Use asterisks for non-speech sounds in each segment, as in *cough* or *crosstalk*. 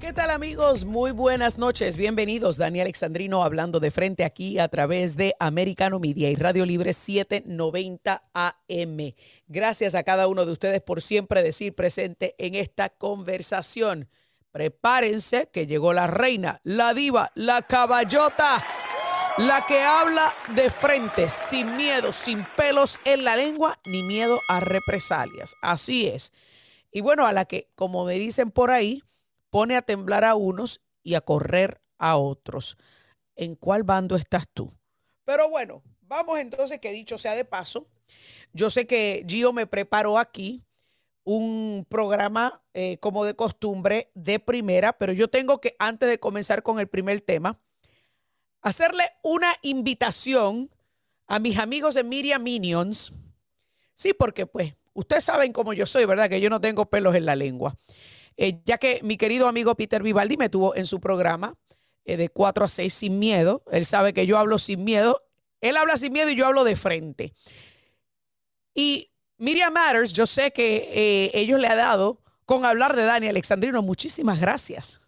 ¿Qué tal amigos? Muy buenas noches. Bienvenidos. Dani Alexandrino hablando de frente aquí a través de Americano Media y Radio Libre 790 AM. Gracias a cada uno de ustedes por siempre decir presente en esta conversación. Prepárense que llegó la reina, la diva, la caballota, la que habla de frente, sin miedo, sin pelos en la lengua, ni miedo a represalias. Así es. Y bueno, a la que, como me dicen por ahí, pone a temblar a unos y a correr a otros. ¿En cuál bando estás tú? Pero bueno, vamos entonces, que dicho sea de paso, yo sé que Gio me preparó aquí un programa eh, como de costumbre de primera, pero yo tengo que, antes de comenzar con el primer tema, hacerle una invitación a mis amigos de Miriam Minions. Sí, porque pues ustedes saben cómo yo soy, ¿verdad? Que yo no tengo pelos en la lengua. Eh, ya que mi querido amigo Peter Vivaldi me tuvo en su programa eh, de 4 a 6 sin miedo. Él sabe que yo hablo sin miedo. Él habla sin miedo y yo hablo de frente. Y Miriam Matters, yo sé que eh, ellos le ha dado con hablar de Dani Alexandrino. Muchísimas gracias.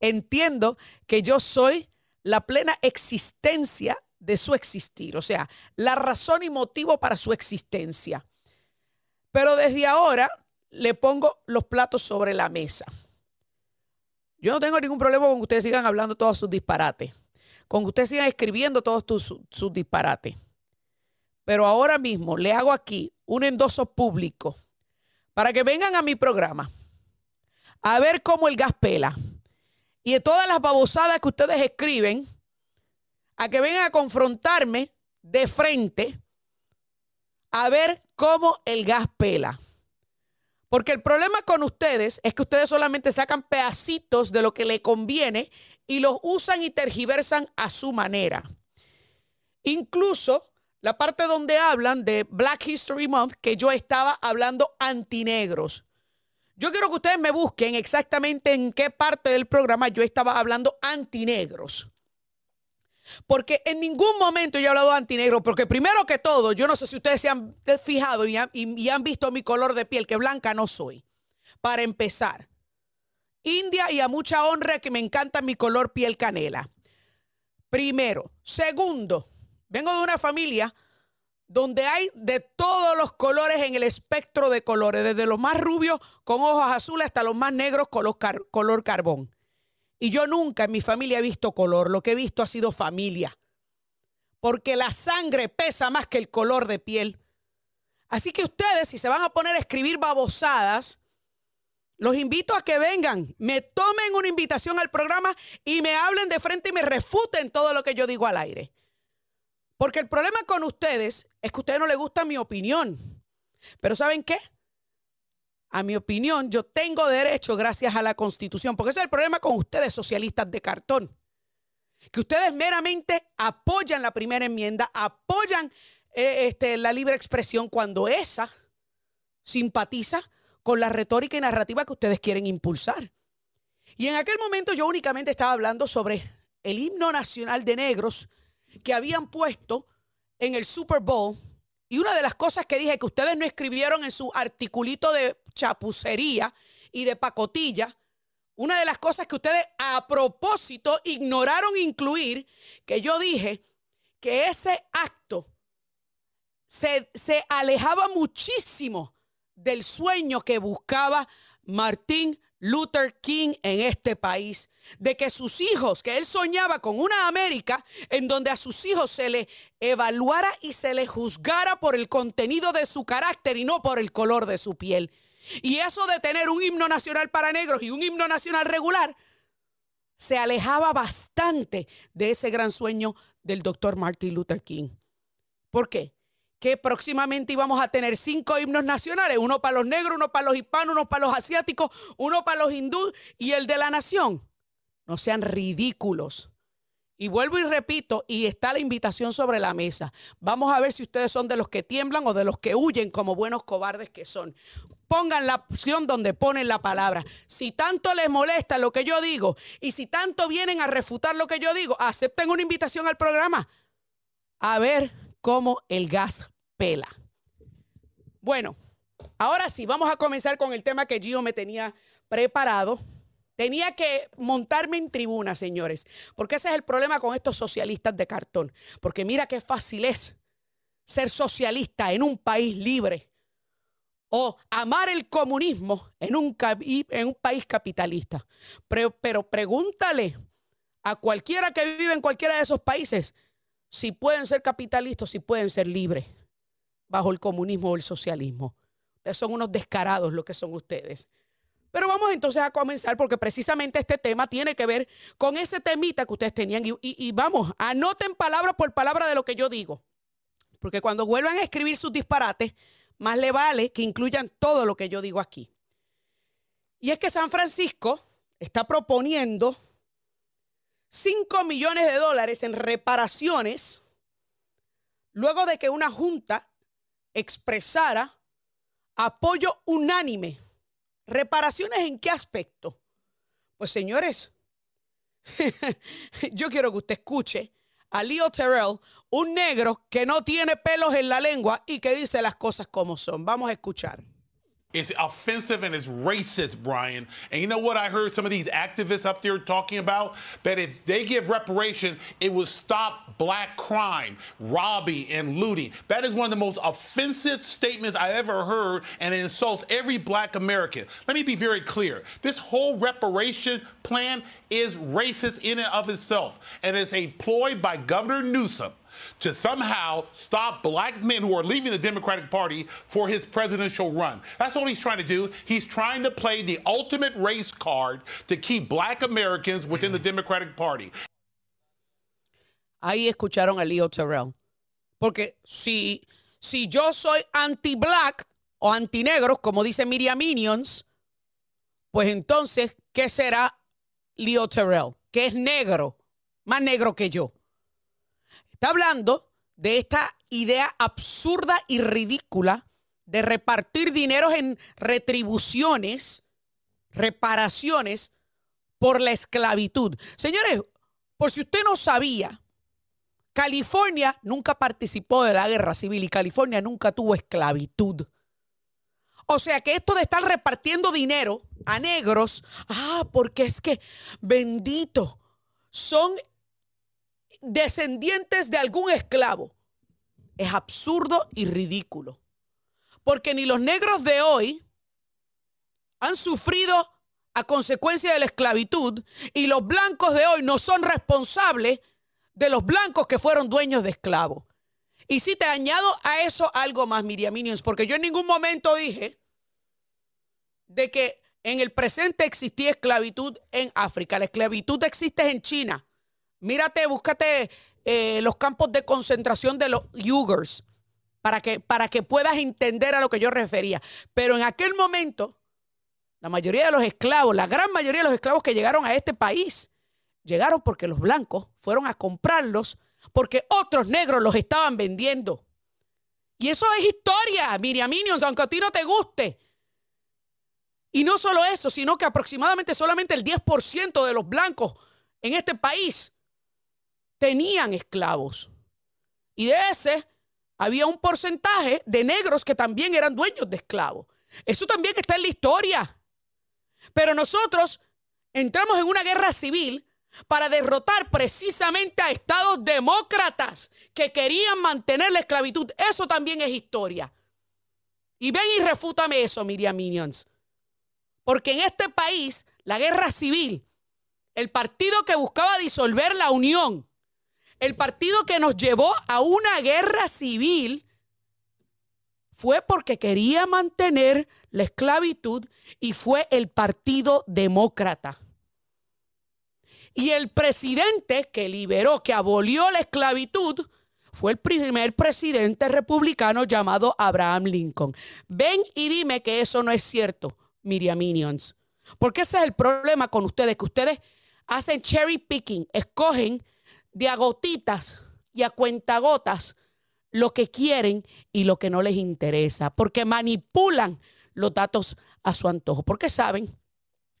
Entiendo que yo soy la plena existencia de su existir, o sea, la razón y motivo para su existencia. Pero desde ahora le pongo los platos sobre la mesa. Yo no tengo ningún problema con que ustedes sigan hablando todos sus disparates, con que ustedes sigan escribiendo todos sus, disparates. Pero ahora mismo le hago aquí un endoso público para que vengan a mi programa a ver cómo el gas pela. Y de todas las babosadas que ustedes escriben, a que vengan a confrontarme de frente a ver cómo el gas pela. Porque el problema con ustedes es que ustedes solamente sacan pedacitos de lo que le conviene y los usan y tergiversan a su manera. Incluso la parte donde hablan de Black History Month, que yo estaba hablando antinegros. Yo quiero que ustedes me busquen exactamente en qué parte del programa yo estaba hablando antinegros. Porque en ningún momento yo he hablado de antinegro, porque primero que todo, yo no sé si ustedes se han fijado y han, visto mi color de piel, que blanca no soy. Para empezar, India y a mucha honra que me encanta mi color piel canela. Primero. Segundo, vengo de una familia donde hay de todos los colores en el espectro de colores, desde los más rubios con ojos azules hasta los más negros color, color carbón. Y yo nunca en mi familia he visto color, lo que he visto ha sido familia. Porque la sangre pesa más que el color de piel. Así que ustedes, si se van a poner a escribir babosadas, los invito a que vengan, me tomen una invitación al programa y me hablen de frente y me refuten todo lo que yo digo al aire. Porque el problema con ustedes es que a ustedes no les gusta mi opinión. Pero ¿saben qué? A mi opinión, yo tengo derecho gracias a la constitución, porque ese es el problema con ustedes, socialistas de cartón, que ustedes meramente apoyan la primera enmienda, apoyan eh, este, la libre expresión cuando esa simpatiza con la retórica y narrativa que ustedes quieren impulsar. Y en aquel momento yo únicamente estaba hablando sobre el himno nacional de negros que habían puesto en el Super Bowl y una de las cosas que dije que ustedes no escribieron en su articulito de chapucería y de pacotilla, una de las cosas que ustedes a propósito ignoraron incluir, que yo dije que ese acto se, se alejaba muchísimo del sueño que buscaba Martín Luther King en este país, de que sus hijos, que él soñaba con una América en donde a sus hijos se le evaluara y se le juzgara por el contenido de su carácter y no por el color de su piel. Y eso de tener un himno nacional para negros y un himno nacional regular, se alejaba bastante de ese gran sueño del doctor Martin Luther King. ¿Por qué? Que próximamente íbamos a tener cinco himnos nacionales, uno para los negros, uno para los hispanos, uno para los asiáticos, uno para los hindúes y el de la nación. No sean ridículos. Y vuelvo y repito, y está la invitación sobre la mesa. Vamos a ver si ustedes son de los que tiemblan o de los que huyen como buenos cobardes que son. Pongan la opción donde ponen la palabra. Si tanto les molesta lo que yo digo y si tanto vienen a refutar lo que yo digo, acepten una invitación al programa. A ver como el gas pela. Bueno, ahora sí, vamos a comenzar con el tema que Gio me tenía preparado. Tenía que montarme en tribuna, señores, porque ese es el problema con estos socialistas de cartón. Porque mira qué fácil es ser socialista en un país libre o amar el comunismo en un, en un país capitalista. Pero, pero pregúntale a cualquiera que vive en cualquiera de esos países si pueden ser capitalistas, si pueden ser libres bajo el comunismo o el socialismo. Ustedes son unos descarados lo que son ustedes. Pero vamos entonces a comenzar porque precisamente este tema tiene que ver con ese temita que ustedes tenían. Y, y vamos, anoten palabra por palabra de lo que yo digo. Porque cuando vuelvan a escribir sus disparates, más le vale que incluyan todo lo que yo digo aquí. Y es que San Francisco está proponiendo 5 millones de dólares en reparaciones luego de que una junta expresara apoyo unánime. ¿Reparaciones en qué aspecto? Pues señores, *laughs* yo quiero que usted escuche a Leo Terrell, un negro que no tiene pelos en la lengua y que dice las cosas como son. Vamos a escuchar. It's offensive and it's racist, Brian. And you know what I heard some of these activists up there talking about? That if they give reparations, it will stop black crime, robbing, and looting. That is one of the most offensive statements I ever heard, and it insults every black American. Let me be very clear. This whole reparation plan is racist in and of itself, and it's a ploy by Governor Newsom to somehow stop black men who are leaving the Democratic Party for his presidential run. That's all he's trying to do. He's trying to play the ultimate race card to keep black Americans within the Democratic Party. Ahí escucharon a Leo Terrell. Porque si, si yo soy anti-black o anti-negros, como dice Miriam Minions, pues entonces, ¿qué será Leo Terrell? Que es negro, más negro que yo. Está hablando de esta idea absurda y ridícula de repartir dinero en retribuciones, reparaciones por la esclavitud. Señores, por si usted no sabía, California nunca participó de la guerra civil y California nunca tuvo esclavitud. O sea que esto de estar repartiendo dinero a negros, ah, porque es que bendito, son descendientes de algún esclavo. Es absurdo y ridículo. Porque ni los negros de hoy han sufrido a consecuencia de la esclavitud y los blancos de hoy no son responsables de los blancos que fueron dueños de esclavos. Y si te añado a eso algo más, Miriam Minions, porque yo en ningún momento dije de que en el presente existía esclavitud en África. La esclavitud existe en China. Mírate, búscate eh, los campos de concentración de los Uyghurs para que, para que puedas entender a lo que yo refería. Pero en aquel momento, la mayoría de los esclavos, la gran mayoría de los esclavos que llegaron a este país, llegaron porque los blancos fueron a comprarlos porque otros negros los estaban vendiendo. Y eso es historia, Miriam Minions, aunque a ti no te guste. Y no solo eso, sino que aproximadamente solamente el 10% de los blancos en este país tenían esclavos. Y de ese había un porcentaje de negros que también eran dueños de esclavos. Eso también está en la historia. Pero nosotros entramos en una guerra civil para derrotar precisamente a estados demócratas que querían mantener la esclavitud. Eso también es historia. Y ven y refútame eso, Miriam Minions. Porque en este país, la guerra civil, el partido que buscaba disolver la unión, el partido que nos llevó a una guerra civil fue porque quería mantener la esclavitud y fue el Partido Demócrata. Y el presidente que liberó, que abolió la esclavitud, fue el primer presidente republicano llamado Abraham Lincoln. Ven y dime que eso no es cierto, Miriam Minions. Porque ese es el problema con ustedes, que ustedes hacen cherry picking, escogen de a gotitas y a cuentagotas lo que quieren y lo que no les interesa, porque manipulan los datos a su antojo, porque saben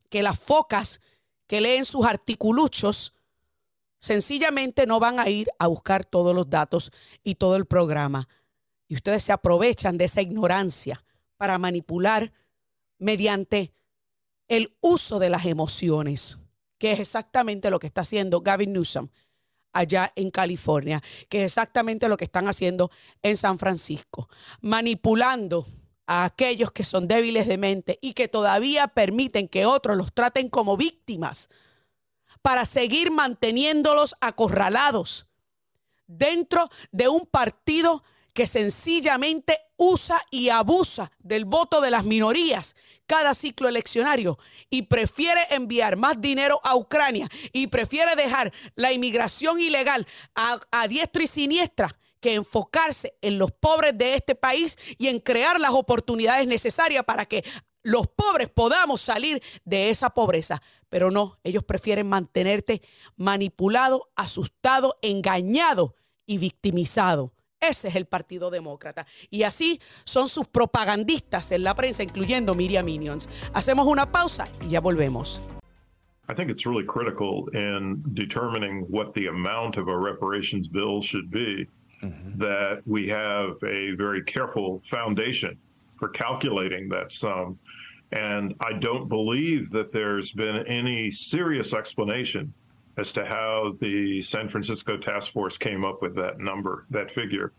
que las focas que leen sus articuluchos sencillamente no van a ir a buscar todos los datos y todo el programa. Y ustedes se aprovechan de esa ignorancia para manipular mediante el uso de las emociones, que es exactamente lo que está haciendo Gavin Newsom allá en California, que es exactamente lo que están haciendo en San Francisco, manipulando a aquellos que son débiles de mente y que todavía permiten que otros los traten como víctimas para seguir manteniéndolos acorralados dentro de un partido que sencillamente usa y abusa del voto de las minorías cada ciclo eleccionario y prefiere enviar más dinero a Ucrania y prefiere dejar la inmigración ilegal a, diestra y siniestra que enfocarse en los pobres de este país y en crear las oportunidades necesarias para que los pobres podamos salir de esa pobreza. Pero no, ellos prefieren mantenerte manipulado, asustado, engañado y victimizado. Ese es el Partido Demócrata. Y así son sus propagandistas en la prensa, incluyendo Miriam Minions. Hacemos una pausa y ya volvemos. I think it's really critical in determining what the amount of a reparations bill should be mm-hmm. that we have a very careful foundation for calculating that sum. And I don't believe that there's been any serious explanation as to how the San Francisco task force came up with that number, that figure.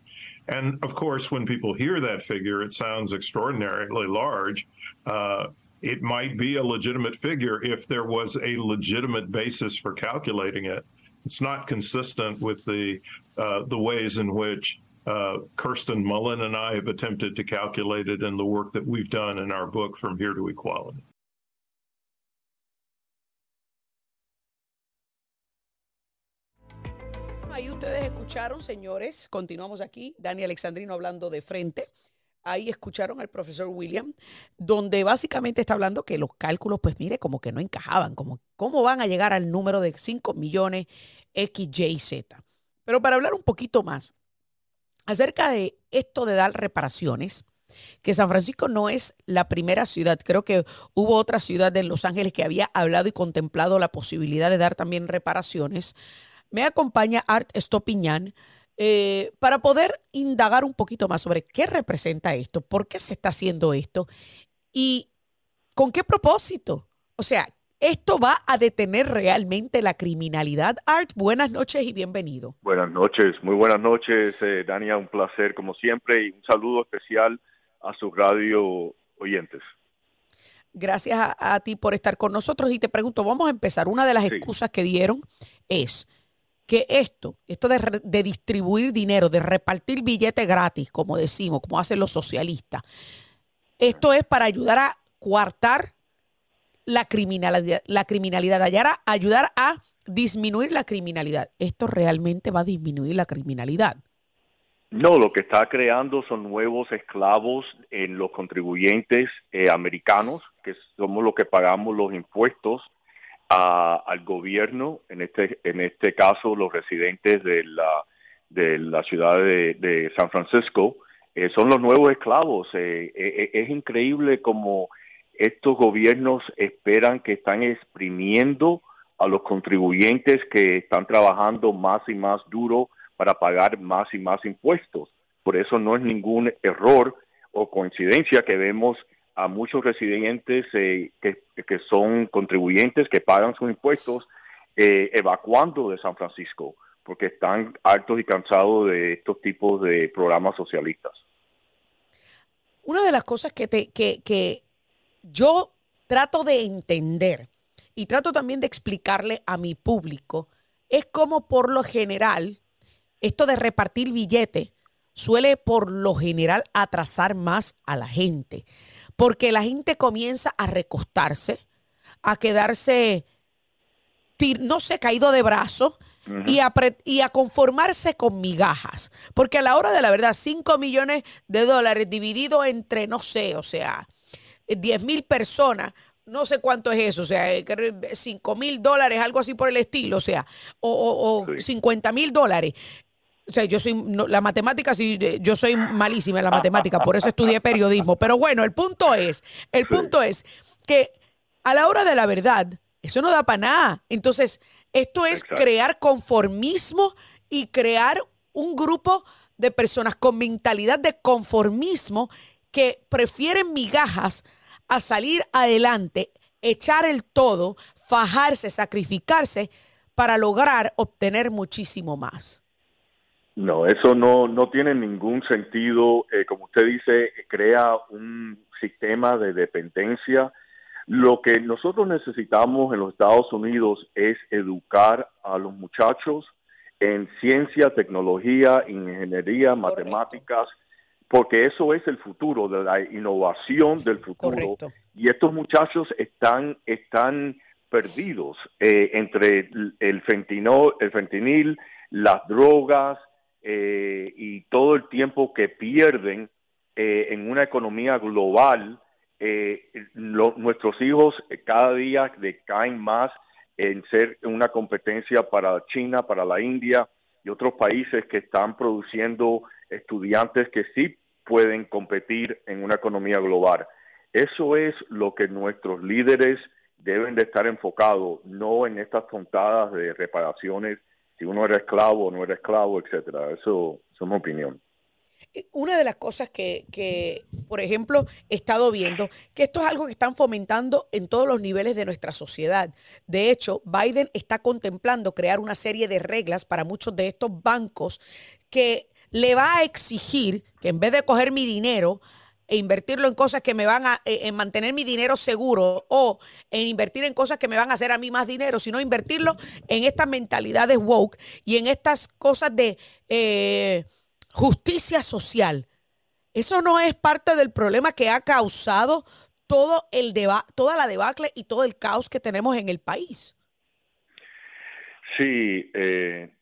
And of course, when people hear that figure, it sounds extraordinarily large. Uh, it might be a legitimate figure if there was a legitimate basis for calculating it. It's not consistent with the uh, the ways in which uh, Kirsten Mullen and I have attempted to calculate it in the work that we've done in our book, From Here to Equality. Ahí ustedes escucharon, señores, continuamos aquí, Dani Alexandrino hablando de frente. Ahí escucharon al profesor William, donde básicamente está hablando que los cálculos, pues mire, como que no encajaban, como cómo van a llegar al número de 5 millones X, Y, Z. Pero para hablar un poquito más acerca de esto de dar reparaciones, que San Francisco no es la primera ciudad. Creo que hubo otra ciudad en Los Ángeles que había hablado y contemplado la posibilidad de dar también reparaciones me acompaña Art Estopiñán eh, para poder indagar un poquito más sobre qué representa esto, por qué se está haciendo esto y con qué propósito. O sea, ¿esto va a detener realmente la criminalidad? Art, buenas noches y bienvenido. Buenas noches, muy buenas noches, eh, Dania, un placer como siempre y un saludo especial a sus radio oyentes. Gracias a, ti por estar con nosotros y te pregunto, vamos a empezar. Una de las excusas que dieron es que esto, esto de, distribuir dinero, de repartir billetes gratis, como decimos, como hacen los socialistas, esto es para ayudar a coartar la criminalidad, la criminalidad, ayudar a disminuir la criminalidad. ¿Esto realmente va a disminuir la criminalidad? No, lo que está creando son nuevos esclavos en los contribuyentes eh, americanos, que somos los que pagamos los impuestos al gobierno, en este, en este caso los residentes de la, de la ciudad de, San Francisco, eh, son los nuevos esclavos. Eh, eh, es increíble como estos gobiernos esperan que están exprimiendo a los contribuyentes que están trabajando más y más duro para pagar más y más impuestos. Por eso no es ningún error o coincidencia que vemos a muchos residentes eh, que, que, son contribuyentes, que pagan sus impuestos, eh, evacuando de San Francisco, porque están hartos y cansados de estos tipos de programas socialistas. Una de las cosas que, te, que, que yo trato de entender y trato también de explicarle a mi público es como por lo general esto de repartir billetes suele por lo general atrasar más a la gente porque la gente comienza a recostarse, a quedarse, no sé, caído de brazos. y, a y a conformarse con migajas. Porque a la hora de la verdad, 5 millones de dólares dividido entre, no sé, o sea, 10 mil personas, no sé cuánto es eso, o sea, 5 mil dólares, algo así por el estilo, o sea, o, o, 50 mil dólares. O sea, yo soy, la matemática, sí, yo soy malísima en la matemática, por eso estudié periodismo. Pero bueno, el punto es, el punto es que a la hora de la verdad, eso no da para nada. Entonces, esto es crear conformismo y crear un grupo de personas con mentalidad de conformismo que prefieren migajas a salir adelante echar el todo, fajarse, sacrificarse para lograr obtener muchísimo más. No, eso no, no tiene ningún sentido. Eh, como usted dice, crea un sistema de dependencia. Lo que nosotros necesitamos en los Estados Unidos es educar a los muchachos en ciencia, tecnología, ingeniería, matemáticas, porque eso es el futuro, de la innovación del futuro. Y estos muchachos están, están perdidos eh, entre el, fentino, el fentanil, las drogas eh, y todo el tiempo que pierden eh, en una economía global. nuestros hijos cada día decaen más en ser una competencia para China, para la India y otros países que están produciendo estudiantes que sí pueden competir en una economía global. Eso es lo que nuestros líderes deben de estar enfocados, no en estas tontadas de reparaciones, si uno era esclavo o no era esclavo, etcétera. Eso, es mi opinión. Eh, una de las cosas que, que, por ejemplo, he estado viendo, que esto es algo que están fomentando en todos los niveles de nuestra sociedad. De hecho, Biden está contemplando crear una serie de reglas para muchos de estos bancos que le va a exigir que en vez de coger mi dinero, e invertirlo en cosas que me van a eh, en mantener mi dinero seguro o en invertir en cosas que me van a hacer a mí más dinero, sino invertirlo en estas mentalidades woke y en estas cosas de eh, justicia social. Eso no es parte del problema que ha causado todo el deba toda la debacle y todo el caos que tenemos en el país. Sí, eh,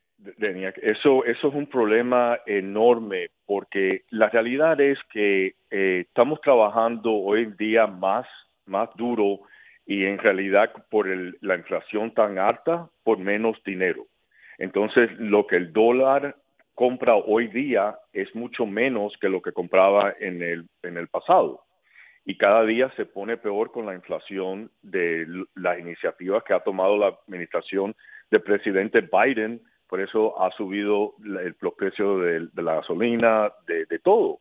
eso, eso es un problema enorme porque la realidad es que eh, estamos trabajando hoy en día más, más duro y en realidad por la inflación tan alta, por menos dinero. Entonces, lo que el dólar compra hoy día es mucho menos que lo que compraba en el, en el pasado. Y cada día se pone peor con la inflación de las iniciativas que ha tomado la administración del presidente Biden por eso ha subido el precio de, la gasolina, de, todo.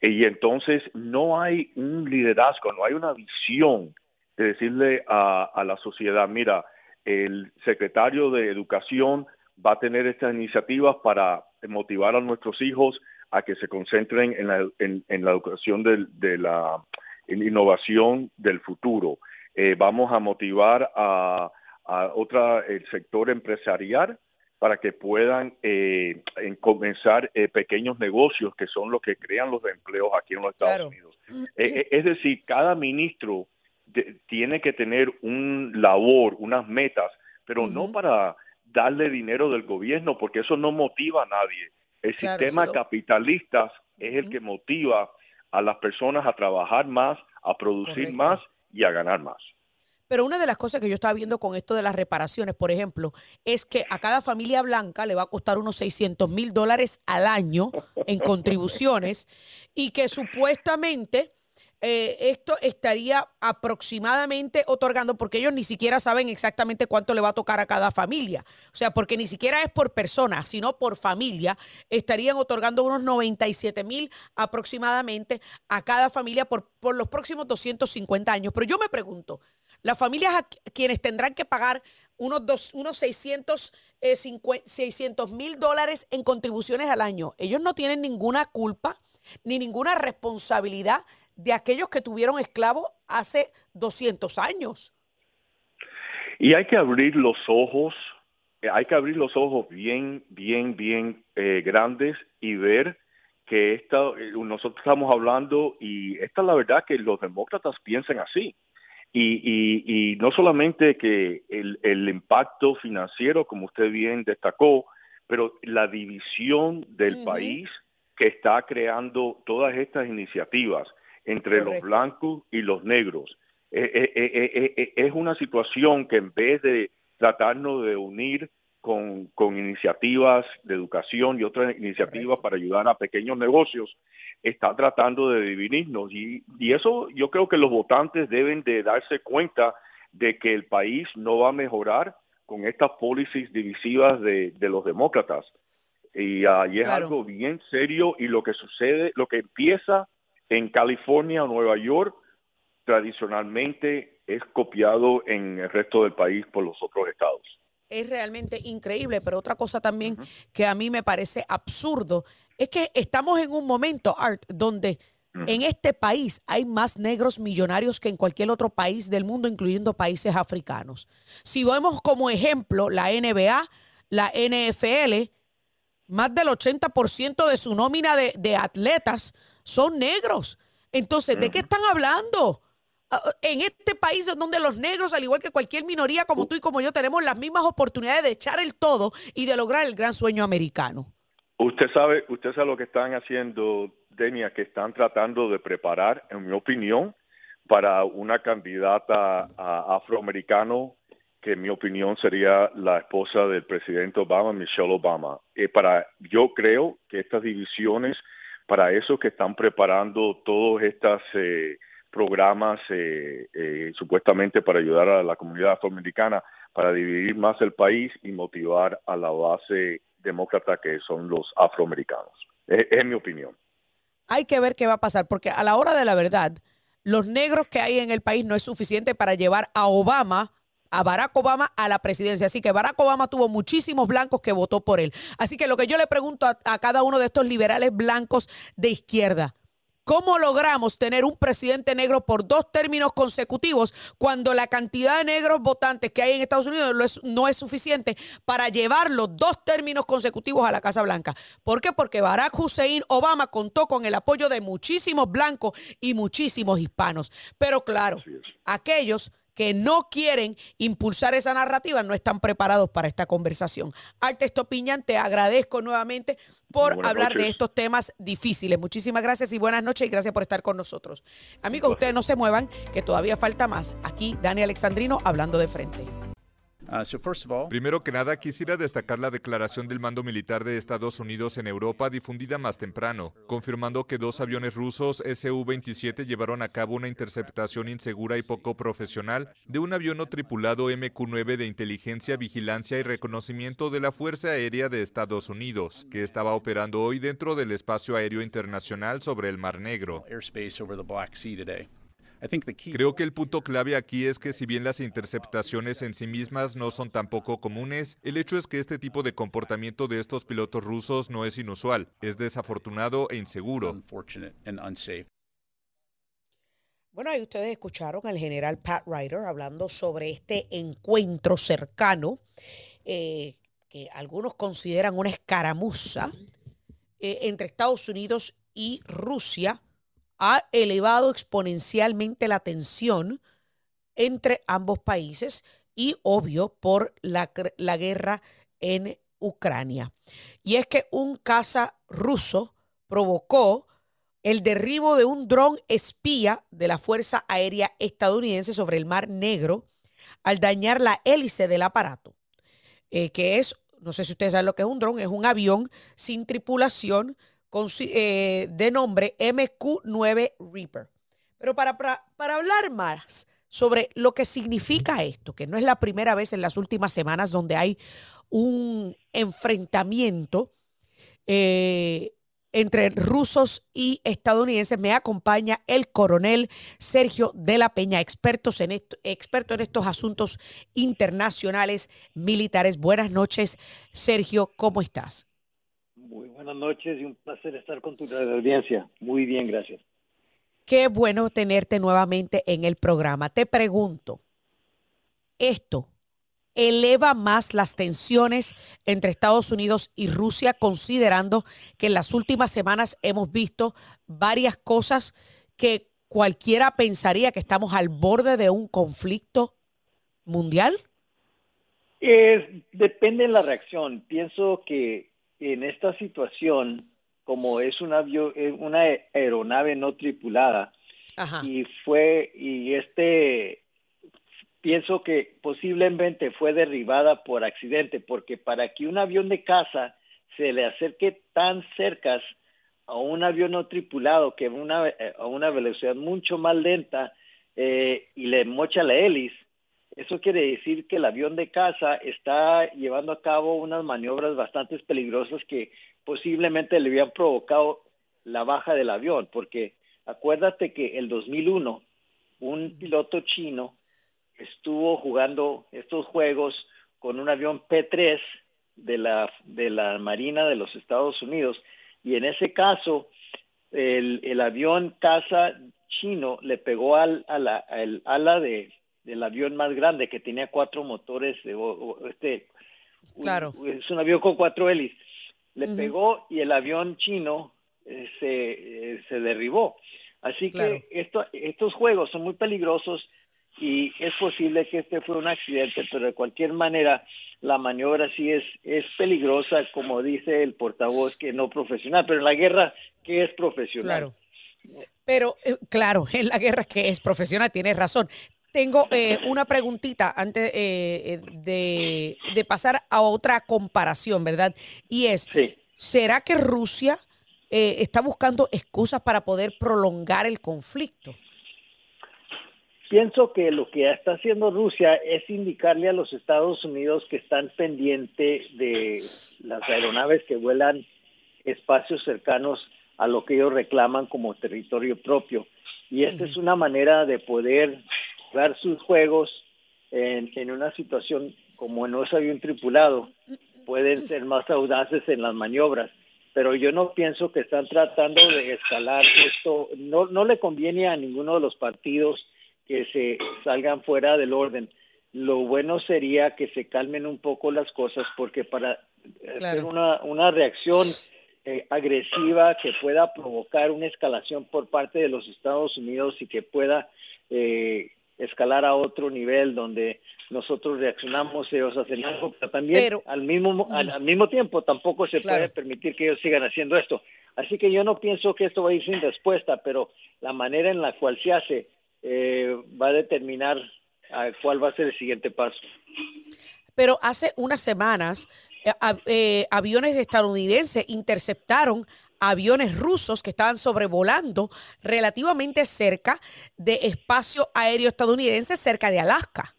Y entonces no hay un liderazgo, no hay una visión de decirle a, la sociedad, mira, el secretario de Educación va a tener estas iniciativas para motivar a nuestros hijos a que se concentren en la, en, la educación de, la innovación del futuro. Eh, vamos a motivar a, a otra el sector empresarial para que puedan eh, comenzar eh, pequeños negocios que son los que crean los empleos aquí en los Estados Unidos. Mm, eh, es decir, cada ministro tiene que tener un labor, unas metas, pero no para darle dinero del gobierno, porque eso no motiva a nadie. El sistema capitalista es el que motiva a las personas a trabajar más, a producir más y a ganar más. Pero una de las cosas que yo estaba viendo con esto de las reparaciones, por ejemplo, es que a cada familia blanca le va a costar unos 600 mil dólares al año en contribuciones y que supuestamente eh, esto estaría aproximadamente otorgando, porque ellos ni siquiera saben exactamente cuánto le va a tocar a cada familia. O sea, porque ni siquiera es por persona, sino por familia, estarían otorgando unos 97 mil aproximadamente a cada familia por, por los próximos 250 años. Pero yo me pregunto, las familias a quienes tendrán que pagar unos, dos, unos 600 eh, mil dólares en contribuciones al año, ellos no tienen ninguna culpa ni ninguna responsabilidad de aquellos que tuvieron esclavos hace 200 años. Y hay que abrir los ojos, eh, hay que abrir los ojos bien, bien, bien eh, grandes y ver que esta, nosotros estamos hablando y esta es la verdad que los demócratas piensan así. Y, y, no solamente que el, el, impacto financiero, como usted bien destacó, pero la división del país que está creando todas estas iniciativas entre los blancos y los negros. Eh, eh, eh, es una situación que en vez de tratarnos de unir con, con iniciativas de educación y otras iniciativas para ayudar a pequeños negocios, está tratando de dividirnos y, y eso yo creo que los votantes deben de darse cuenta de que el país no va a mejorar con estas policies divisivas de, de los demócratas. Y, ahí es algo bien serio y lo que sucede, lo que empieza en California o Nueva York, tradicionalmente es copiado en el resto del país por los otros estados. Es realmente increíble, pero otra cosa también que a mí me parece absurdo es que estamos en un momento, Art, donde en este país hay más negros millonarios que en cualquier otro país del mundo, incluyendo países africanos. Si vemos como ejemplo la NBA, la NFL, más del 80% de su nómina de, atletas son negros. Entonces, ¿de qué están hablando? Ah, en este país donde los negros, al igual que cualquier minoría como tú y como yo, tenemos las mismas oportunidades de echar el todo y de lograr el gran sueño americano. Usted sabe, usted sabe lo que están haciendo, Denia, que están tratando de preparar, en mi opinión, para una candidata afroamericano que en mi opinión sería la esposa del presidente Obama, Michelle Obama. Eh, para, yo creo que estas divisiones, para eso que están preparando todos estos eh, programas eh, eh, supuestamente para ayudar a la comunidad afroamericana, para dividir más el país y motivar a la base demócrata que son los afroamericanos. Es, mi opinión. Hay que ver qué va a pasar, porque a la hora de la verdad, los negros que hay en el país no es suficiente para llevar a Obama a Barack Obama a la presidencia. Así que Barack Obama tuvo muchísimos blancos que votó por él. Así que lo que yo le pregunto a, a cada uno de estos liberales blancos de izquierda, ¿Cómo logramos tener un presidente negro por dos términos consecutivos cuando la cantidad de negros votantes que hay en Estados Unidos no es, suficiente para llevar los dos términos consecutivos a la Casa Blanca? ¿Por qué? Porque Barack Hussein Obama contó con el apoyo de muchísimos blancos y muchísimos hispanos. Pero claro, aquellos que no quieren impulsar esa narrativa no están preparados para esta conversación. Arte Estopiñán, te agradezco nuevamente por hablar de estos temas difíciles. Muchísimas gracias y buenas noches y gracias por estar con nosotros. Amigos, ustedes no se muevan, que todavía falta más. Aquí Dani Alexandrino hablando de frente. Uh, Primero que nada, quisiera destacar la declaración del mando militar de Estados Unidos en Europa difundida más temprano, confirmando que dos aviones rusos Su-27 llevaron a cabo una interceptación insegura y poco profesional de un avión no tripulado MQ-9 de inteligencia, vigilancia y reconocimiento de la Fuerza Aérea de Estados Unidos, que estaba operando hoy dentro del espacio aéreo internacional sobre el Mar Negro. Creo que el punto clave aquí es que si bien las interceptaciones en sí mismas no son tampoco comunes, el hecho es que este tipo de comportamiento de estos pilotos rusos no es inusual, es desafortunado e inseguro. Bueno, ahí ustedes escucharon al general Pat Ryder hablando sobre este encuentro cercano eh, que algunos consideran una escaramuza eh, entre Estados Unidos y Rusia ha elevado exponencialmente la tensión entre ambos países y obvio por la, guerra en Ucrania. Y es que un caza ruso provocó el derribo de un dron espía de la Fuerza Aérea estadounidense sobre el Mar Negro al dañar la hélice del aparato, eh, que es, no sé si ustedes saben lo que es un dron, es un avión sin tripulación eh, de nombre MQ-9 Reaper. Pero para, para, hablar más sobre lo que significa esto, que no es la primera vez en las últimas semanas donde hay un enfrentamiento eh, entre rusos y estadounidenses, me acompaña el coronel Sergio de la Peña, experto en, esto, experto en estos asuntos internacionales militares. Buenas noches, Sergio, ¿cómo estás? Muy buenas noches y un placer estar con tu audiencia. Muy bien, gracias. Qué bueno tenerte nuevamente en el programa. Te pregunto, ¿esto eleva más las tensiones entre Estados Unidos y Rusia, considerando que en las últimas semanas hemos visto varias cosas que cualquiera pensaría que estamos al borde de un conflicto mundial? depende de la reacción. Pienso que en esta situación, como es un avión, eh, una aeronave no tripulada, y fue, y este, pienso que posiblemente fue derribada por accidente, porque para que un avión de caza se le acerque tan cerca a un avión no tripulado que una, eh, a una velocidad mucho más lenta eh, y le mocha la hélice, eso quiere decir que el avión de caza está llevando a cabo unas maniobras bastante peligrosas que posiblemente le habían provocado la baja del avión, porque acuérdate que el 2001 un piloto chino estuvo jugando estos juegos con un avión P-3 de la, de la Marina de los Estados Unidos y en ese caso el, el avión caza chino le pegó al, a la, al ala de, del avión más grande que tenía cuatro motores de este claro. es un avión con cuatro hélices. Le pegó y el avión chino eh, se, eh, se derribó. Así que esto, estos juegos son muy peligrosos y es posible que este fue un accidente pero de cualquier manera la maniobra sí es es peligrosa como dice el portavoz que no profesional pero en la guerra que es profesional. Claro. Pero eh, claro, *laughs* en la guerra que es profesional, tienes razón. Tengo eh, una preguntita antes eh, de, pasar a otra comparación, ¿verdad? Y es, ¿será que Rusia está buscando excusas para poder prolongar el conflicto? Pienso que lo que está haciendo Rusia es indicarle a los Estados Unidos que están pendientes de las aeronaves que vuelan espacios cercanos a lo que ellos reclaman como territorio propio. Y esta es una manera de poder jugar sus juegos en, en una situación como no es avión tripulado, pueden ser más audaces en las maniobras. Pero yo no pienso que están tratando de escalar esto. No, no le conviene a ninguno de los partidos que se salgan fuera del orden. Lo bueno sería que se calmen un poco las cosas porque para hacer una, una reacción eh, agresiva que pueda provocar una escalación por parte de los Estados Unidos y que pueda eh, escalar a otro nivel donde nosotros reaccionamos, ellos hacen algo, pero también al, mismo, al, mismo tiempo tampoco se puede permitir que ellos sigan haciendo esto. Así que yo no pienso que esto va a ir sin respuesta, pero la manera en la cual se hace eh, va a determinar cuál va a ser el siguiente paso. Pero hace unas semanas eh, eh, aviones estadounidenses interceptaron aviones rusos que estaban sobrevolando relativamente cerca de espacio aéreo estadounidense, cerca de Alaska.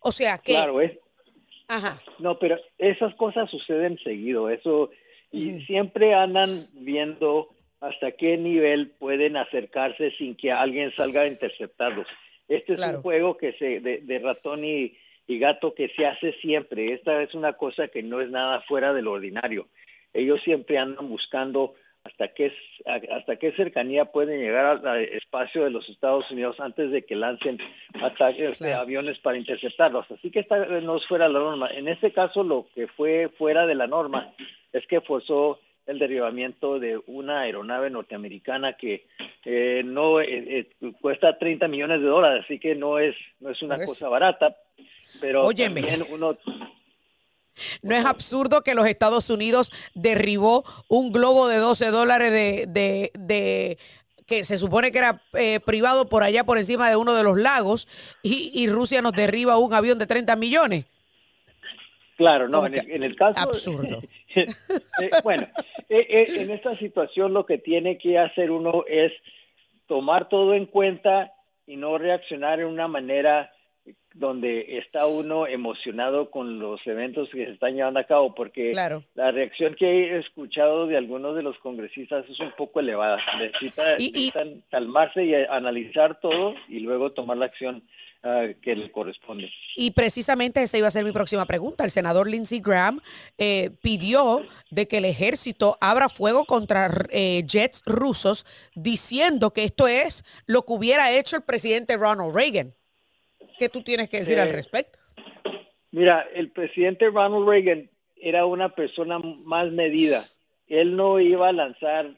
O sea que... Claro, es... Ajá. No, pero esas cosas suceden seguido, eso... Y siempre andan viendo hasta qué nivel pueden acercarse sin que alguien salga a interceptarlos. Este es un juego que se de ratón y, y gato que se hace siempre. Esta es una cosa que no es nada fuera del ordinario. Ellos siempre andan buscando hasta qué, hasta qué cercanía pueden llegar al espacio de los Estados Unidos antes de que lancen ataques de aviones para interceptarlos. Así que esta no es fuera de la norma. En este caso, lo que fue fuera de la norma es que forzó el derribamiento de una aeronave norteamericana que eh, no eh, eh, cuesta 30 millones de dólares, así que no es no es una cosa barata, pero uno no es absurdo que los Estados Unidos derribó un globo de 12 dólares de, de, que se supone que era eh, privado por allá por encima de uno de los lagos y, Rusia nos derriba un avión de 30 millones. Claro, no, en el, caso... Absurdo. *laughs* Eh, bueno, eh, en esta situación lo que tiene que hacer uno es tomar todo en cuenta y no reaccionar en una manera donde está uno emocionado con los eventos que se están llevando a cabo, porque la reacción que he escuchado de algunos de los congresistas es un poco elevada. necesitan calmarse y analizar todo y luego tomar la acción ah, que le corresponde. Y precisamente esa iba a ser mi próxima pregunta. El senador Lindsey Graham eh, pidió de que el ejército abra fuego contra eh, jets rusos, diciendo que esto es lo que hubiera hecho el presidente Ronald Reagan. ¿Qué tú tienes que decir al eh, respecto? Mira, el presidente Ronald Reagan era una persona más medida. Él no iba a lanzar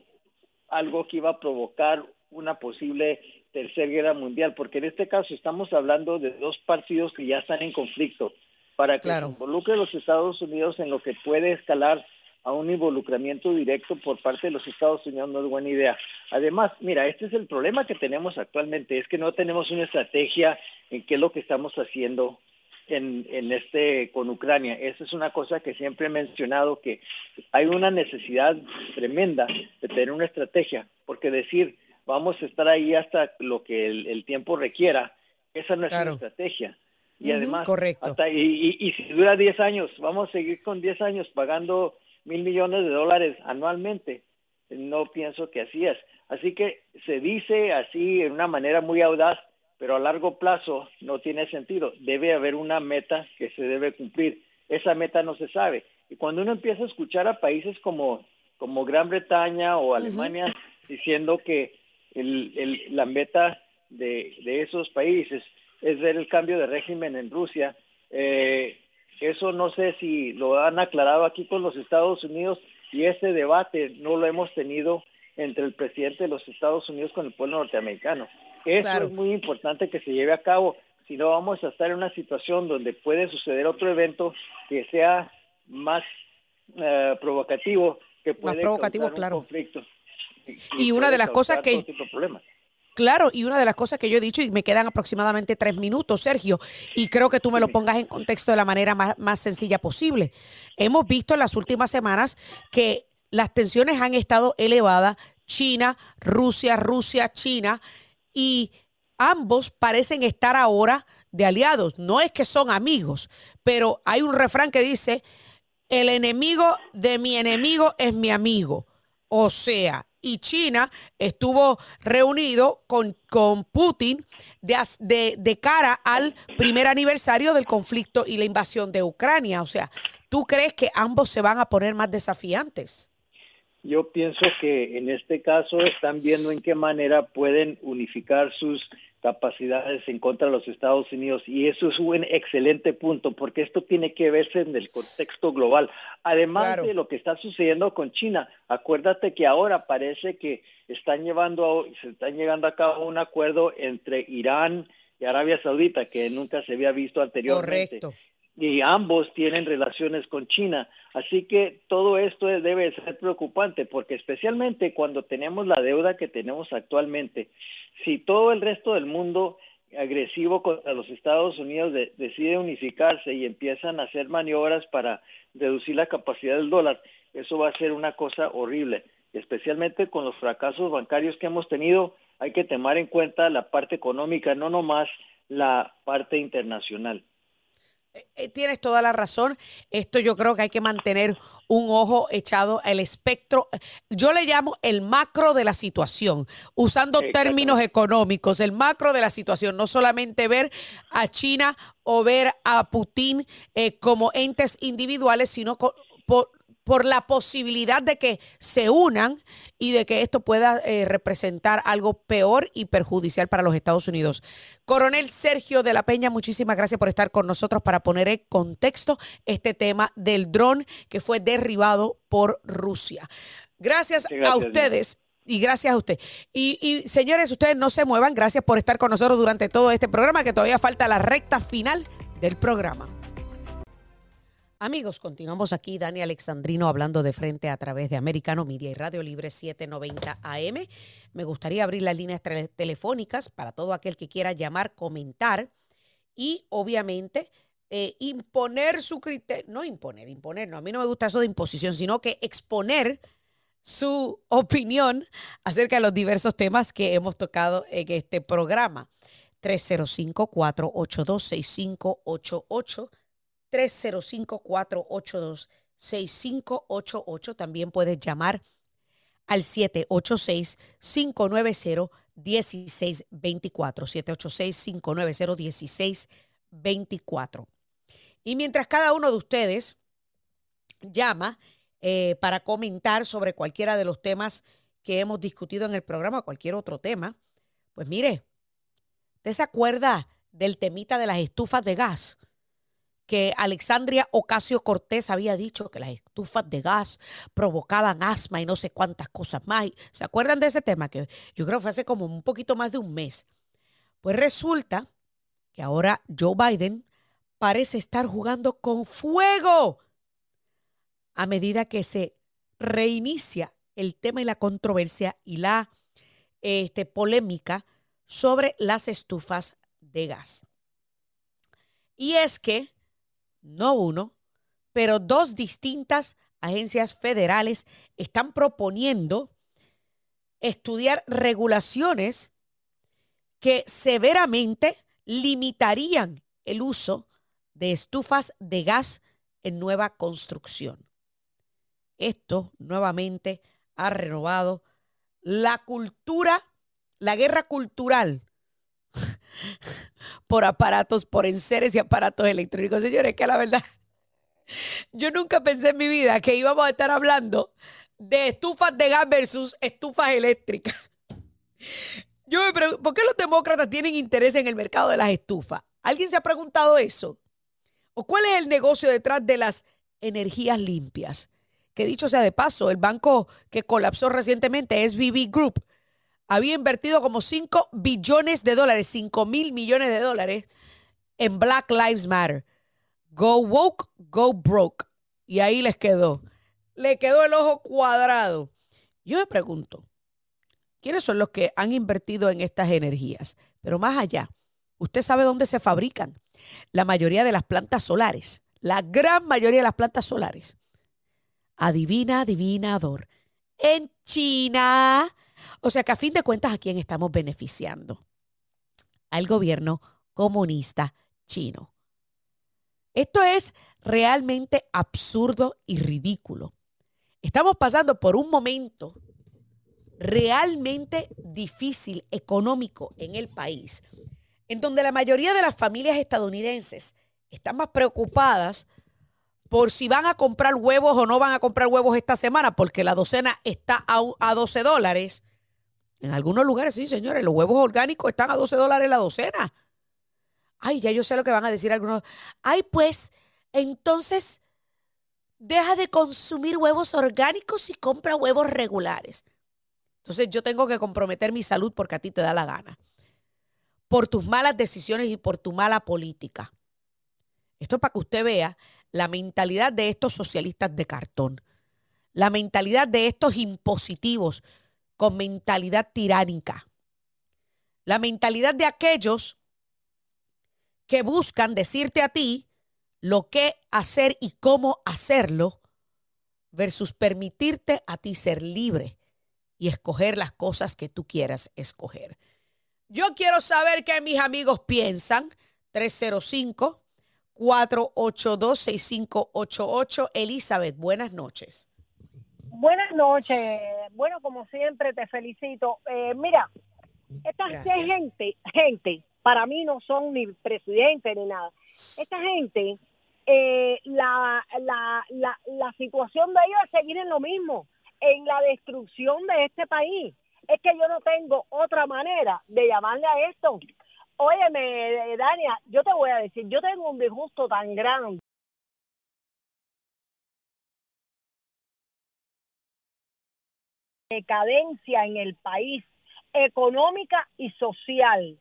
algo que iba a provocar una posible tercera guerra mundial, porque en este caso estamos hablando de dos partidos que ya están en conflicto. Para que se involucre los Estados Unidos en lo que puede escalar a un involucramiento directo por parte de los Estados Unidos no es buena idea. Además, mira, este es el problema que tenemos actualmente, es que no tenemos una estrategia en qué es lo que estamos haciendo en, en este con Ucrania. Esa es una cosa que siempre he mencionado que hay una necesidad tremenda de tener una estrategia, porque decir vamos a estar ahí hasta lo que el, tiempo requiera, esa no es una estrategia. Y además, correcto. y, y, si dura 10 años, vamos a seguir con 10 años pagando mil millones de dólares anualmente. No pienso que así es. Así que se dice así en una manera muy audaz pero a largo plazo no tiene sentido. Debe haber una meta que se debe cumplir. Esa meta no se sabe. Y cuando uno empieza a escuchar a países como, como Gran Bretaña o Alemania diciendo que el, la meta de, de, esos países es ver el cambio de régimen en Rusia, eh, eso no sé si lo han aclarado aquí con los Estados Unidos y ese debate no lo hemos tenido entre el presidente de los Estados Unidos con el pueblo norteamericano. Eso es muy importante que se lleve a cabo, si no vamos a estar en una situación donde puede suceder otro evento que sea más eh, provocativo, que puede más provocativo, claro. conflicto. Y, una de las cosas que... Claro, y una de las cosas que yo he dicho, y me quedan aproximadamente tres minutos, Sergio, y creo que tú me lo pongas en contexto de la manera más, más sencilla posible. Hemos visto en las últimas semanas que las tensiones han estado elevadas, China, Rusia, Rusia, China, y ambos parecen estar ahora de aliados. No es que son amigos, pero hay un refrán que dice, el enemigo de mi enemigo es mi amigo. O sea, y China estuvo reunido con, con Putin de, de, cara al primer aniversario del conflicto y la invasión de Ucrania. O sea, ¿tú crees que ambos se van a poner más desafiantes? Yo pienso que en este caso están viendo en qué manera pueden unificar sus capacidades en contra de los Estados Unidos y eso es un excelente punto porque esto tiene que verse en el contexto global. Además de lo que está sucediendo con China, acuérdate que ahora parece que están llevando se están llegando a cabo un acuerdo entre Irán y Arabia Saudita que nunca se había visto anteriormente. Correcto y ambos tienen relaciones con China. Así que todo esto debe ser preocupante porque especialmente cuando tenemos la deuda que tenemos actualmente, si todo el resto del mundo agresivo contra los Estados Unidos decide unificarse y empiezan a hacer maniobras para reducir la capacidad del dólar, eso va a ser una cosa horrible. Especialmente con los fracasos bancarios que hemos tenido, hay que tomar en cuenta la parte económica, no nomás la parte internacional. Eh, eh, tienes toda la razón. Esto yo creo que hay que mantener un ojo echado al espectro. Yo le llamo el macro de la situación, usando términos económicos, el macro de la situación, no solamente ver a China o ver a Putin eh, como entes individuales, sino por, por la posibilidad de que se unan y de que esto pueda eh, representar algo peor y perjudicial para los Estados Unidos. Coronel Sergio de la Peña, muchísimas gracias por estar con nosotros para poner en contexto este tema del dron que fue derribado por Rusia. Gracias, a ustedes. Y gracias a usted. Y, y, señores, ustedes no se muevan. Gracias por estar con nosotros durante todo este programa, que todavía falta la recta final del programa. Amigos, continuamos aquí, Dani Alexandrino hablando de frente a través de Americano Media y Radio Libre 790 AM. Me gustaría abrir las líneas telefónicas para todo aquel que quiera llamar, comentar y obviamente eh, imponer su criterio, no imponer, imponer, no, a mí no me gusta eso de imposición, sino que exponer su opinión acerca de los diversos temas que hemos tocado en este programa. 305-482-6588 305-482-6588. También puedes llamar al 786-590-1624. 786-590-1624. Y mientras cada uno de ustedes llama eh, para comentar sobre cualquiera de los temas que hemos discutido en el programa, cualquier otro tema, pues mire, ¿usted se acuerda del temita de las estufas de gas? Que Alexandria Ocasio Cortés había dicho que las estufas de gas provocaban asma y no sé cuántas cosas más. ¿Se acuerdan de ese tema? Que yo creo que fue hace como un poquito más de un mes. Pues resulta que ahora Joe Biden parece estar jugando con fuego a medida que se reinicia el tema y la controversia y la este, polémica sobre las estufas de gas. Y es que no uno, pero dos distintas agencias federales están proponiendo estudiar regulaciones que severamente limitarían el uso de estufas de gas en nueva construcción. Esto nuevamente ha renovado la cultura, la guerra cultural por aparatos, por enseres y aparatos electrónicos. Señores, que la verdad, yo nunca pensé en mi vida que íbamos a estar hablando de estufas de gas versus estufas eléctricas. Yo me pregunto, ¿por qué los demócratas tienen interés en el mercado de las estufas? ¿Alguien se ha preguntado eso? ¿O cuál es el negocio detrás de las energías limpias? Que dicho sea de paso, el banco que colapsó recientemente, SVB Group, había invertido como 5 billones de dólares, 5 mil millones de dólares en Black Lives Matter. Go woke, go broke. Y ahí les quedó. Le quedó el ojo cuadrado. Yo me pregunto, ¿quiénes son los que han invertido en estas energías? Pero más allá, ¿usted sabe dónde se fabrican? La mayoría de las plantas solares, la gran mayoría de las plantas solares. Adivina, adivinador. En China. O sea que a fin de cuentas, ¿a quién estamos beneficiando? Al gobierno comunista chino. Esto es realmente absurdo y ridículo. Estamos pasando por un momento realmente difícil económico en el país, en donde la mayoría de las familias estadounidenses están más preocupadas por si van a comprar huevos o no van a comprar huevos esta semana, porque la docena está a, 12 dólares. En algunos lugares, sí, señores, los huevos orgánicos están a 12 dólares la docena. Ay, ya yo sé lo que van a decir algunos. Ay, pues, entonces deja de consumir huevos orgánicos y compra huevos regulares. Entonces yo tengo que comprometer mi salud porque a ti te da la gana. Por tus malas decisiones y por tu mala política. Esto es para que usted vea la mentalidad de estos socialistas de cartón. La mentalidad de estos impositivos con mentalidad tiránica. La mentalidad de aquellos que buscan decirte a ti lo que hacer y cómo hacerlo versus permitirte a ti ser libre y escoger las cosas que tú quieras escoger. Yo quiero saber qué mis amigos piensan. 305 482 6588 Elizabeth, buenas noches. Buenas noches. Bueno, como siempre, te felicito. Eh, mira, esta gente, gente, para mí no son ni presidente ni nada. Esta gente eh, la, la, la, la situación de ellos es seguir en lo mismo, en la destrucción de este país. Es que yo no tengo otra manera de llamarle a esto. Óyeme, Dania, yo te voy a decir, yo tengo un disgusto tan grande. Decadencia en el país económica y social.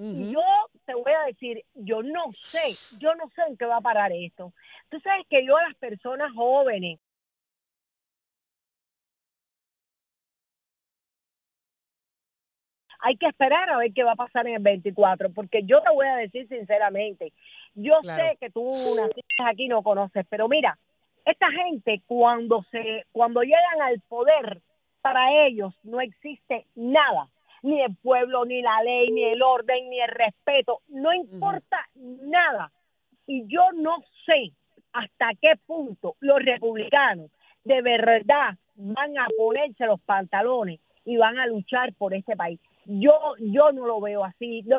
Yo te voy a decir, yo no sé, yo no sé en qué va a parar esto. Tú sabes que yo a las personas jóvenes, hay que esperar a ver qué va a pasar en el 24, porque yo te voy a decir sinceramente, yo sé que tú naciste aquí no conoces, pero mira, esta gente cuando se cuando llegan al poder, para ellos no existe nada ni el pueblo, ni la ley, ni el orden, ni el respeto, no importa nada. Y yo no sé hasta qué punto los republicanos de verdad van a ponerse los pantalones y van a luchar por este país. Yo yo no lo veo así. Yo,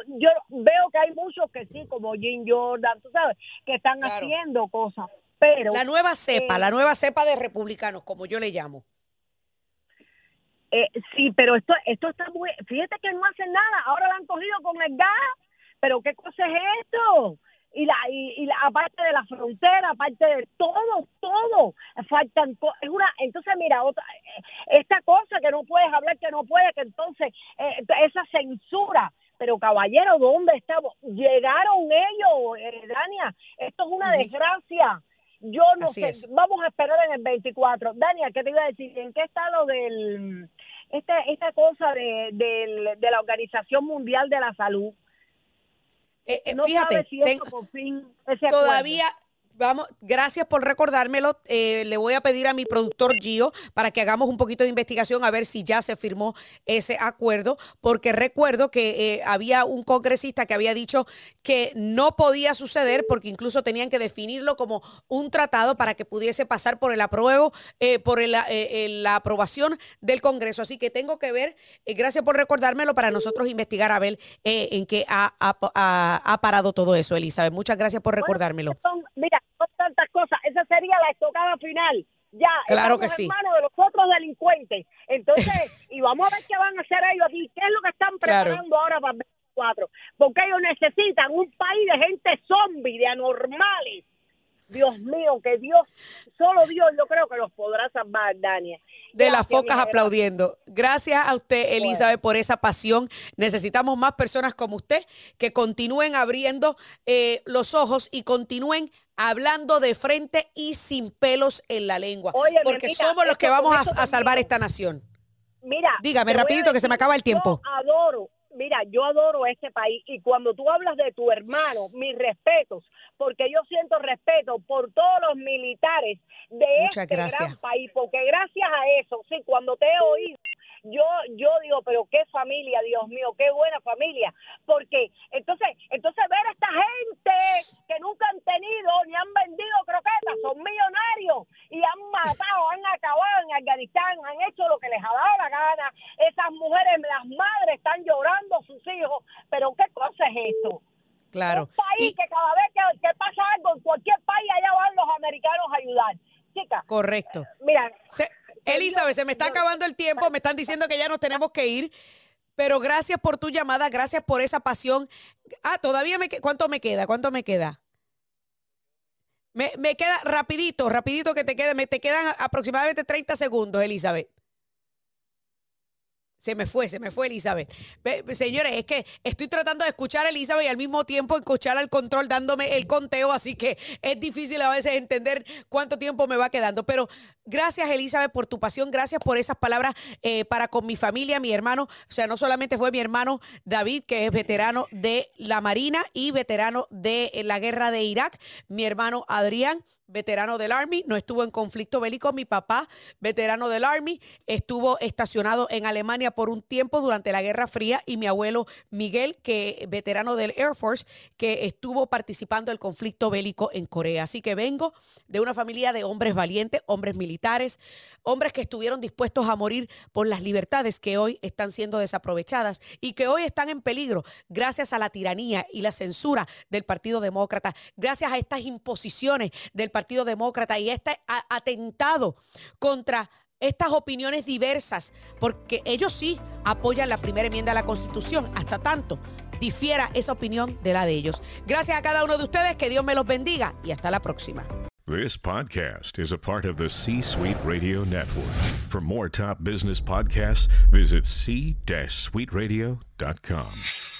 veo que hay muchos que sí, como Jim Jordan, tú sabes, que están haciendo cosas. Pero la nueva cepa, eh, la nueva cepa de republicanos, como yo le llamo. Eh, sí, pero esto esto está muy... Fíjate que no hacen nada. Ahora la han cogido con el gas. Pero ¿qué cosa es esto? y la y, la aparte de la frontera aparte de todo todo faltan es una entonces mira otra eh, esta cosa que no puedes hablar que no puedes que entonces eh, esa censura pero caballero dónde estamos llegaron ellos eh, Dania esto es una desgracia yo no sé, vamos a esperar en el 24. Dania, ¿qué te iba a decir? ¿En qué está lo del, esta, esta cosa de, de, la Organización Mundial de la Salud? Eh, eh, fíjate, todavía, Vamos, gracias por recordármelo. Eh, le voy a pedir a mi productor Gio para que hagamos un poquito de investigación a ver si ya se firmó ese acuerdo, porque recuerdo que eh, había un congresista que había dicho que no podía suceder porque incluso tenían que definirlo como un tratado para que pudiese pasar por el apruebo, eh, por la aprobación del Congreso. Así que tengo que ver, gracias por recordármelo para nosotros investigar a ver en qué ha, ha, parado todo eso, Elizabeth. Muchas gracias por recordármelo. mira, tantas cosas. Esa sería la estocada final. Ya, claro que sí. hermanos de los otros delincuentes. Entonces, *laughs* y vamos a ver qué van a hacer ellos aquí, qué es lo que están preparando ahora para el 24. Porque ellos necesitan un país de gente zombie, de anormales. Dios mío, que Dios, solo Dios yo creo que los podrá salvar, Dania de las focas aplaudiendo. Gracias a usted, Elizabeth, por esa pasión. Necesitamos más personas como usted que continúen abriendo eh, los ojos y continúen hablando de frente y sin pelos en la lengua. porque somos los que vamos a, salvar esta nación. Mira, dígame rapidito que se me acaba el tiempo. Yo adoro, mira, yo adoro este país y cuando tú hablas de tu hermano, mis respetos, porque yo siento respeto por todos los militares de este gran país, porque gracias a eso, sí, cuando te he oído, yo yo digo, pero qué familia, Dios mío, qué buena familia, porque entonces entonces ver a esta gente que nunca han tenido ni han vendido croquetas, son millonarios y han matado, han acabado en Afganistán, han hecho lo que les ha dado la gana, esas mujeres, las madres están llorando a sus hijos, pero qué cosa es esto? Claro. Un país que cada vez que, pasa algo en cualquier país, allá van los americanos a ayudar. Chica. Correcto. Mira. Elizabeth, se me está acabando el tiempo, me están diciendo que ya nos tenemos que ir. Pero gracias por tu llamada, gracias por esa pasión. Ah, todavía me ¿cuánto me queda? ¿Cuánto me queda? Me, me queda rapidito, rapidito que te quede, me te quedan aproximadamente 30 segundos, Elizabeth. Se me fue, se me fue Elizabeth. señores, es que estoy tratando de escuchar a Elizabeth y al mismo tiempo escuchar al control dándome el conteo, así que es difícil a veces entender cuánto tiempo me va quedando. Pero gracias Elizabeth por tu pasión, gracias por esas palabras eh, para con mi familia, mi hermano. O sea, no solamente fue mi hermano David, que es veterano de la Marina y veterano de la guerra de Irak, mi hermano Adrián veterano del Army, no estuvo en conflicto bélico. Mi papá, veterano del Army, estuvo estacionado en Alemania por un tiempo durante la Guerra Fría y mi abuelo Miguel, que veterano del Air Force, que estuvo participando del conflicto bélico en Corea. Así que vengo de una familia de hombres valientes, hombres militares, hombres que estuvieron dispuestos a morir por las libertades que hoy están siendo desaprovechadas y que hoy están en peligro gracias a la tiranía y la censura del Partido Demócrata, gracias a estas imposiciones del Partido Partido Demócrata y este atentado contra estas opiniones diversas, porque ellos sí apoyan la primera enmienda a la Constitución, hasta tanto difiera esa opinión de la de ellos. Gracias a cada uno de ustedes, que Dios me los bendiga y hasta la próxima. This podcast is a part of the C-Suite Radio Network. For more top business podcasts, visit c-suiteradio.com.